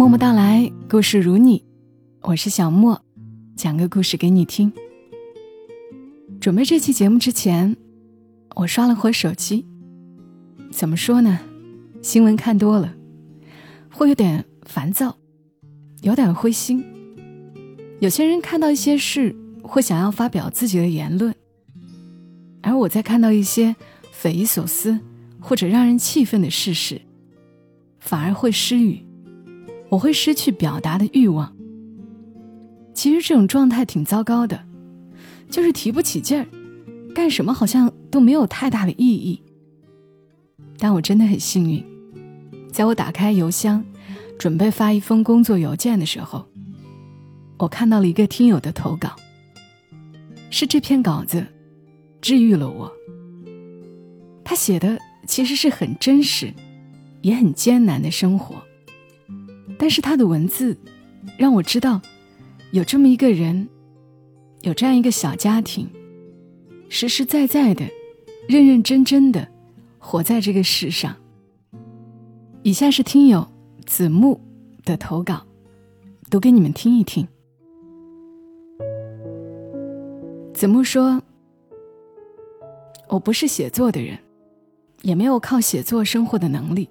默默到来，故事如你，我是小莫，讲个故事给你听。准备这期节目之前，我刷了会手机。怎么说呢？新闻看多了，会有点烦躁，有点灰心。有些人看到一些事，会想要发表自己的言论，而我在看到一些匪夷所思或者让人气愤的事时，反而会失语。我会失去表达的欲望。其实这种状态挺糟糕的，就是提不起劲儿，干什么好像都没有太大的意义。但我真的很幸运，在我打开邮箱，准备发一封工作邮件的时候，我看到了一个听友的投稿。是这篇稿子治愈了我。他写的其实是很真实，也很艰难的生活。但是他的文字，让我知道，有这么一个人，有这样一个小家庭，实实在在的，认认真真的活在这个世上。以下是听友子木的投稿，读给你们听一听。子木说：“我不是写作的人，也没有靠写作生活的能力。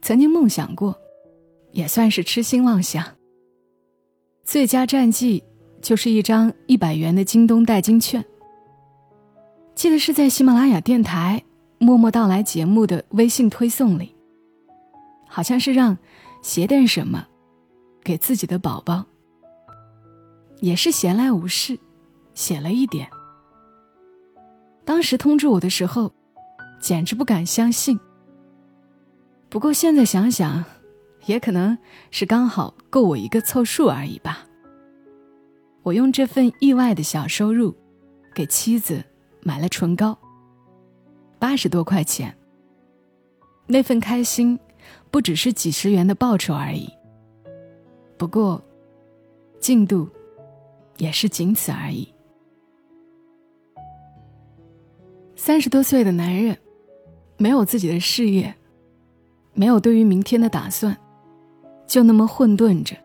曾经梦想过。”也算是痴心妄想。最佳战绩就是一张一百元的京东代金券。记得是在喜马拉雅电台《默默到来》节目的微信推送里，好像是让写点什么给自己的宝宝。也是闲来无事，写了一点。当时通知我的时候，简直不敢相信。不过现在想想。也可能是刚好够我一个凑数而已吧。我用这份意外的小收入，给妻子买了唇膏，八十多块钱。那份开心，不只是几十元的报酬而已。不过，进度也是仅此而已。三十多岁的男人，没有自己的事业，没有对于明天的打算。就那么混沌着。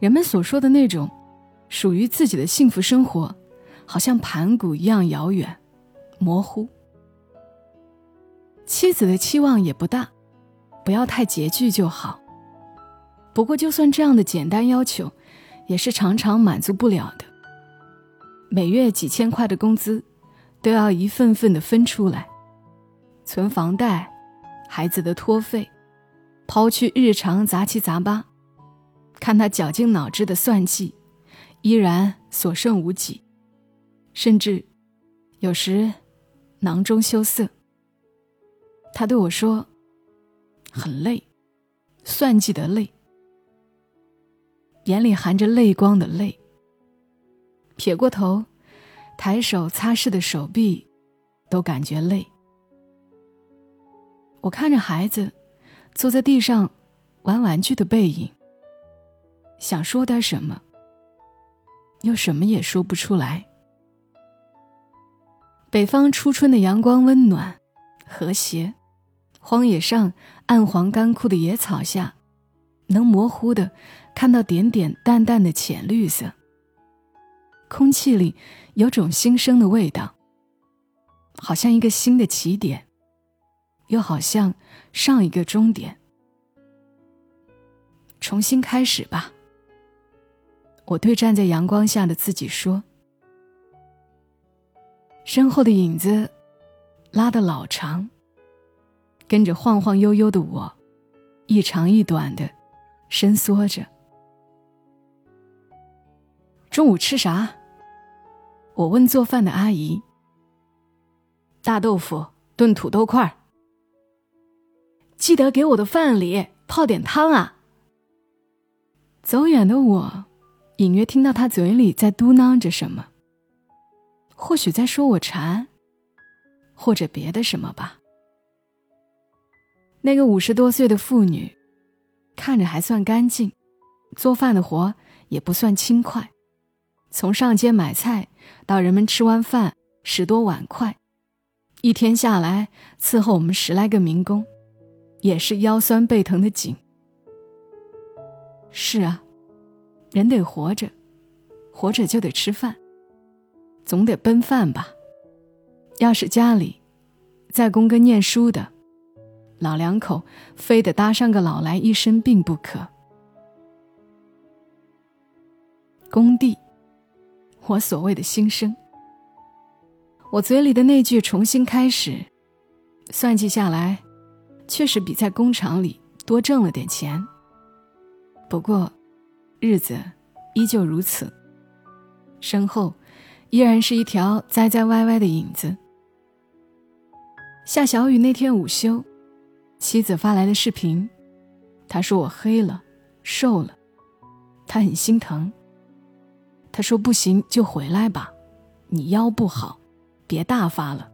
人们所说的那种属于自己的幸福生活，好像盘古一样遥远、模糊。妻子的期望也不大，不要太拮据就好。不过，就算这样的简单要求，也是常常满足不了的。每月几千块的工资，都要一份份的分出来，存房贷、孩子的托费。抛去日常杂七杂八，看他绞尽脑汁的算计，依然所剩无几，甚至有时囊中羞涩。他对我说：“很累，算计的累，眼里含着泪光的泪。”撇过头，抬手擦拭的手臂都感觉累。我看着孩子。坐在地上玩玩具的背影，想说点什么，又什么也说不出来。北方初春的阳光温暖、和谐，荒野上暗黄干枯的野草下，能模糊的看到点点淡淡的浅绿色。空气里有种新生的味道，好像一个新的起点。又好像上一个终点，重新开始吧。我对站在阳光下的自己说。身后的影子拉得老长，跟着晃晃悠悠的我，一长一短的伸缩着。中午吃啥？我问做饭的阿姨。大豆腐炖土豆块儿。记得给我的饭里泡点汤啊！走远的我，隐约听到他嘴里在嘟囔着什么，或许在说我馋，或者别的什么吧。那个五十多岁的妇女，看着还算干净，做饭的活也不算轻快。从上街买菜到人们吃完饭拾多碗筷，一天下来伺候我们十来个民工。也是腰酸背疼的紧，是啊，人得活着，活着就得吃饭，总得奔饭吧。要是家里在工跟念书的老两口，非得搭上个老来一身病不可。工地，我所谓的新生，我嘴里的那句“重新开始”，算计下来，确实比在工厂里多挣了点钱。不过，日子依旧如此，身后依然是一条栽栽歪歪的影子。下小雨那天午休，妻子发来的视频，他说我黑了，瘦了，他很心疼。他说不行就回来吧，你腰不好，别大发了。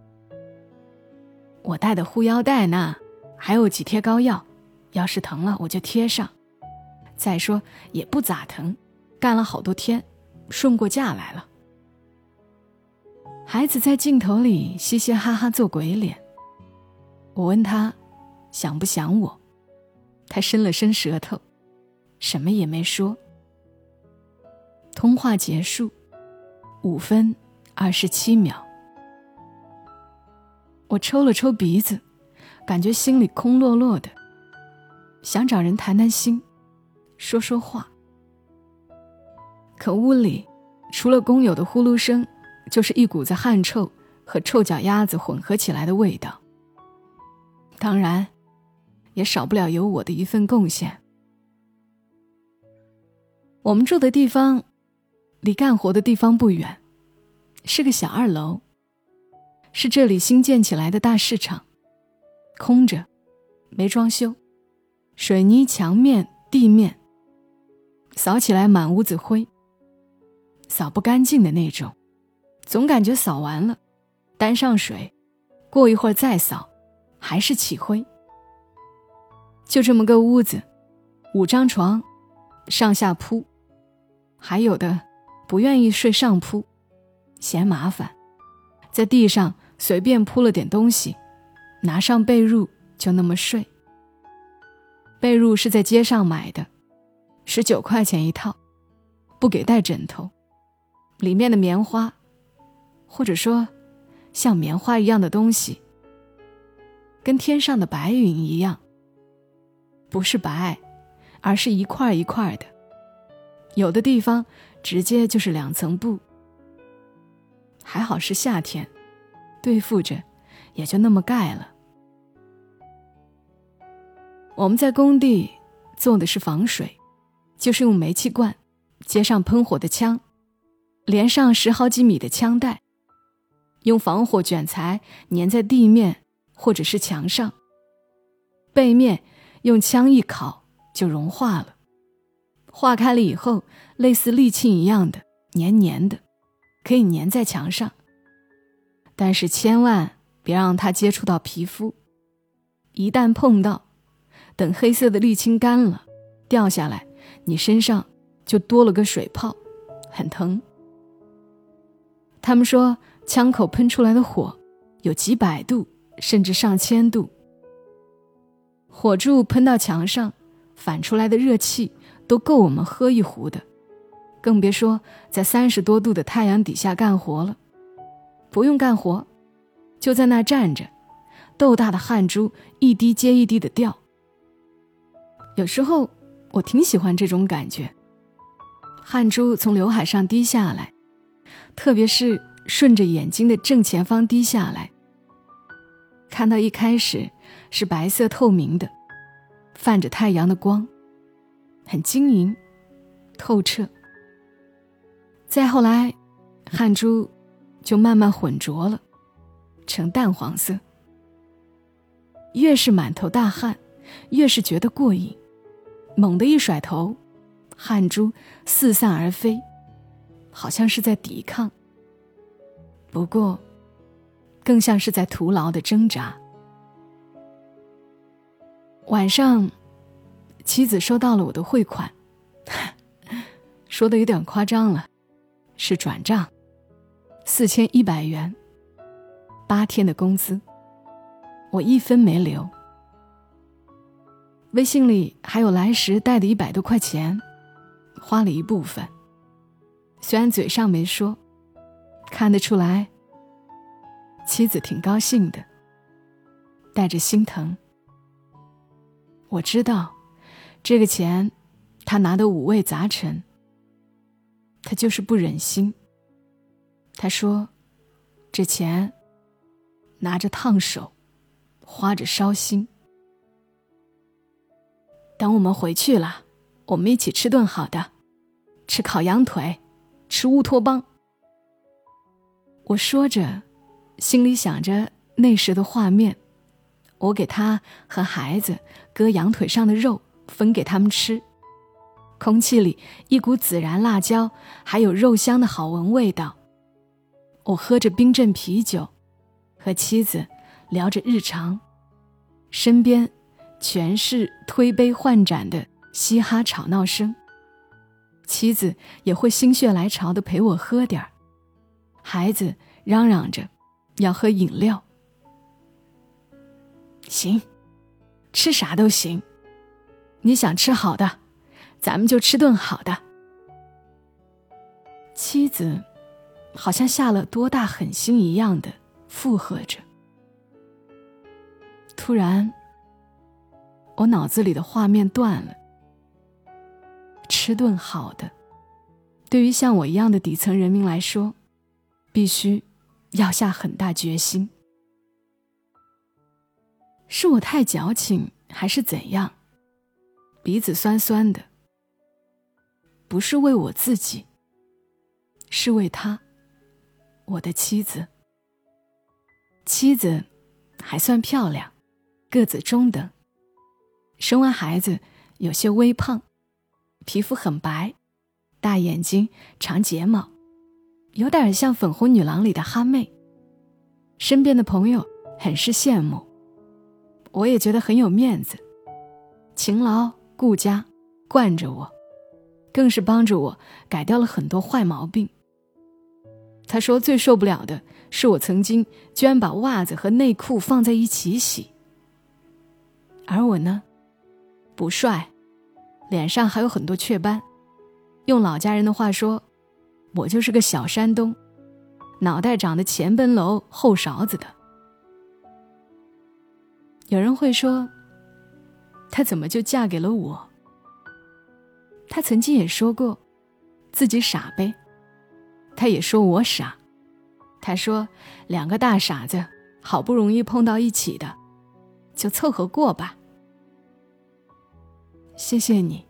我带的护腰带呢，还有几贴膏药，要是疼了我就贴上。再说也不咋疼，干了好多天，顺过假来了。孩子在镜头里嘻嘻哈哈做鬼脸。我问他，想不想我？他伸了伸舌头，什么也没说。通话结束，五分二十七秒。我抽了抽鼻子，感觉心里空落落的，想找人谈谈心，说说话。可屋里除了工友的呼噜声，就是一股子汗臭和臭脚丫子混合起来的味道。当然，也少不了有我的一份贡献。我们住的地方，离干活的地方不远，是个小二楼，是这里新建起来的大市场，空着，没装修，水泥墙面、地面，扫起来满屋子灰，扫不干净的那种，总感觉扫完了，担上水，过一会儿再扫。还是起灰，就这么个屋子，五张床，上下铺，还有的不愿意睡上铺，嫌麻烦，在地上随便铺了点东西，拿上被褥就那么睡。被褥是在街上买的，十九块钱一套，不给带枕头，里面的棉花，或者说像棉花一样的东西。跟天上的白云一样，不是白，而是一块一块的。有的地方直接就是两层布。还好是夏天，对付着，也就那么盖了。我们在工地做的是防水，就是用煤气罐接上喷火的枪，连上十好几米的枪带，用防火卷材粘在地面。或者是墙上，背面用枪一烤就融化了，化开了以后，类似沥青一样的黏黏的，可以粘在墙上。但是千万别让它接触到皮肤，一旦碰到，等黑色的沥青干了，掉下来，你身上就多了个水泡，很疼。他们说，枪口喷出来的火有几百度。甚至上千度，火柱喷到墙上，反出来的热气都够我们喝一壶的，更别说在三十多度的太阳底下干活了。不用干活，就在那站着，豆大的汗珠一滴接一滴的掉。有时候我挺喜欢这种感觉，汗珠从刘海上滴下来，特别是顺着眼睛的正前方滴下来。看到一开始是白色透明的，泛着太阳的光，很晶莹、透彻。再后来，汗珠就慢慢浑浊了，呈淡黄色。越是满头大汗，越是觉得过瘾。猛地一甩头，汗珠四散而飞，好像是在抵抗。不过。更像是在徒劳的挣扎。晚上，妻子收到了我的汇款，说的有点夸张了，是转账，四千一百元，八天的工资，我一分没留。微信里还有来时带的一百多块钱，花了一部分。虽然嘴上没说，看得出来，妻子挺高兴的，带着心疼。我知道，这个钱他拿的五味杂陈，他就是不忍心。他说：“这钱拿着烫手，花着烧心。等我们回去了，我们一起吃顿好的，吃烤羊腿，吃乌托邦。”我说着，心里想着那时的画面。我给他和孩子割羊腿上的肉，分给他们吃。空气里一股孜然、辣椒，还有肉香的好闻味道。我喝着冰镇啤酒，和妻子聊着日常，身边全是推杯换盏的嘻哈吵闹声。妻子也会心血来潮的陪我喝点儿，孩子嚷嚷着要喝饮料。行，吃啥都行，你想吃好的，咱们就吃顿好的。妻子。好像下了多大狠心一样的附和着。突然，我脑子里的画面断了。吃顿好的，对于像我一样的底层人民来说，必须要下很大决心。是我太矫情，还是怎样？鼻子酸酸的。不是为我自己，是为他。我的妻子，妻子还算漂亮，个子中等。生完孩子有些微胖，皮肤很白，大眼睛，长睫毛，有点像《粉红女郎》里的哈妹。身边的朋友很是羡慕，我也觉得很有面子。勤劳顾家，惯着我，更是帮着我改掉了很多坏毛病。他说：“最受不了的是我曾经居然把袜子和内裤放在一起洗，而我呢，不帅，脸上还有很多雀斑，用老家人的话说，我就是个小山东，脑袋长得前奔楼后勺子的。”有人会说：“她怎么就嫁给了我？”她曾经也说过，自己傻呗。他也说我傻，他说两个大傻子好不容易碰到一起的，就凑合过吧。谢谢你，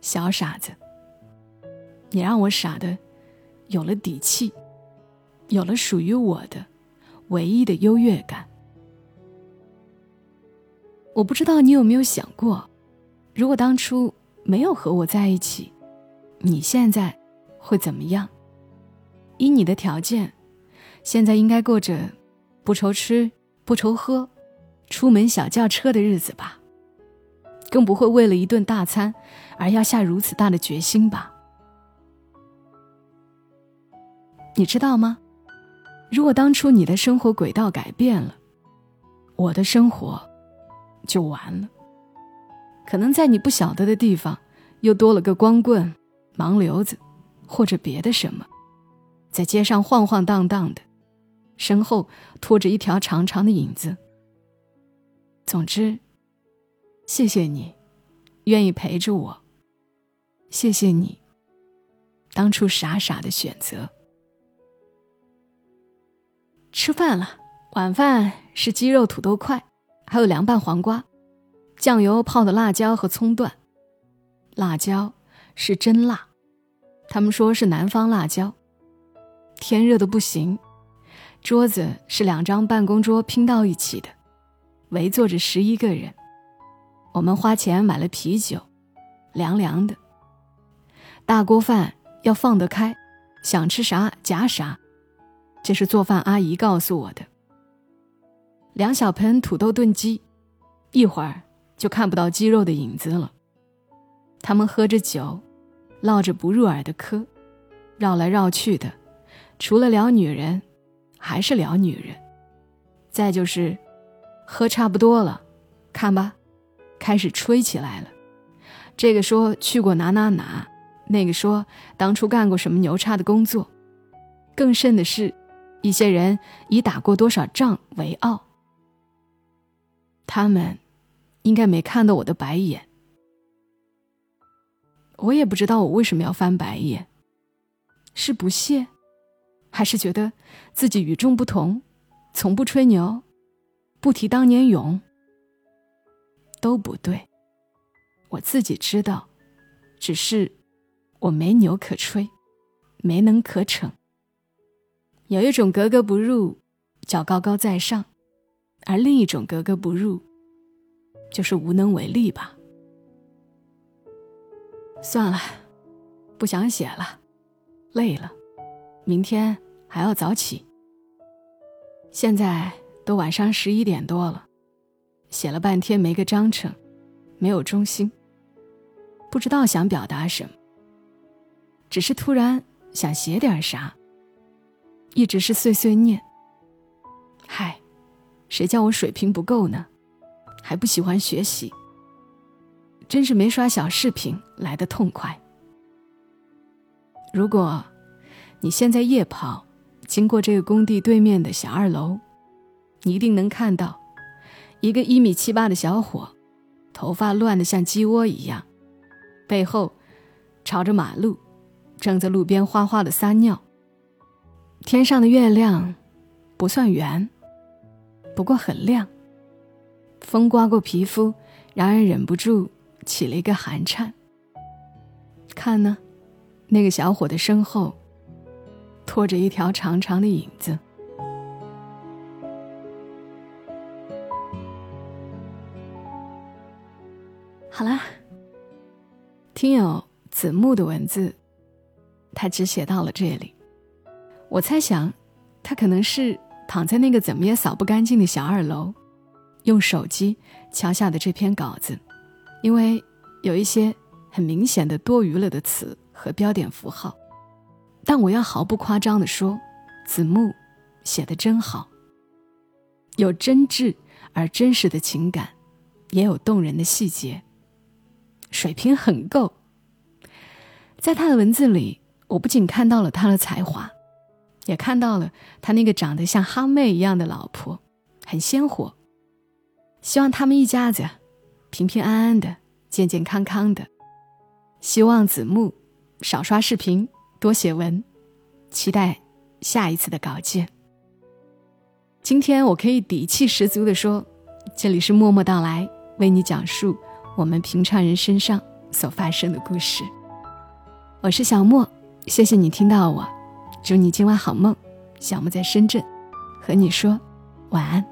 小傻子，你让我傻的有了底气，有了属于我的唯一的优越感。我不知道你有没有想过，如果当初没有和我在一起，你现在会怎么样？以你的条件，现在应该过着不愁吃不愁喝、出门小轿车的日子吧？更不会为了一顿大餐而要下如此大的决心吧？你知道吗？如果当初你的生活轨道改变了，我的生活就完了。可能在你不晓得的地方，又多了个光棍、盲流子，或者别的什么。在街上晃晃荡荡的，身后拖着一条长长的影子。总之，谢谢你，愿意陪着我。谢谢你，当初傻傻的选择。吃饭了，晚饭是鸡肉土豆块，还有凉拌黄瓜，酱油泡的辣椒和葱段。辣椒是真辣，他们说是南方辣椒。天热的不行，桌子是两张办公桌拼到一起的，围坐着十一个人。我们花钱买了啤酒，凉凉的。大锅饭要放得开，想吃啥夹啥，这是做饭阿姨告诉我的。两小盆土豆炖鸡，一会儿就看不到鸡肉的影子了。他们喝着酒，唠着不入耳的嗑，绕来绕去的。除了聊女人，还是聊女人。再就是，喝差不多了，看吧，开始吹起来了。这个说去过哪哪哪，那个说当初干过什么牛叉的工作，更甚的是，一些人以打过多少仗为傲。他们应该没看到我的白眼，我也不知道我为什么要翻白眼，是不屑，还是觉得自己与众不同，从不吹牛，不提当年勇，都不对。我自己知道，只是我没牛可吹，没能可逞。有一种格格不入，叫高高在上；而另一种格格不入，就是无能为力吧。算了，不想写了，累了，明天还要早起。现在都晚上十一点多了，写了半天没个章程，没有中心。不知道想表达什么，只是突然想写点啥，一直是碎碎念。嗨，谁叫我水平不够呢？还不喜欢学习，真是没刷小视频来的痛快。如果你现在夜跑，经过这个工地对面的小二楼，你一定能看到一个一米七八的小伙，头发乱得像鸡窝一样。背后，朝着马路，正在路边哗哗的撒尿。天上的月亮不算圆，不过很亮。风刮过皮肤，让人忍不住起了一个寒颤。看呢，那个小伙的身后，拖着一条长长的影子。好啦。听友子木的文字，他只写到了这里。我猜想，他可能是躺在那个怎么也扫不干净的小二楼，用手机敲下的这篇稿子，因为有一些很明显的多余了的词和标点符号。但我要毫不夸张的说，子木写的真好，有真挚而真实的情感，也有动人的细节。水平很够，在他的文字里，我不仅看到了他的才华，也看到了他那个长得像哈妹一样的老婆，很鲜活。希望他们一家子平平安安的、健健康康的。希望子木少刷视频，多写文。期待下一次的稿件。今天我可以底气十足的说，这里是默默到来，为你讲述。我们平常人身上所发生的故事。我是小莫，谢谢你听到我，祝你今晚好梦。小莫在深圳，和你说晚安。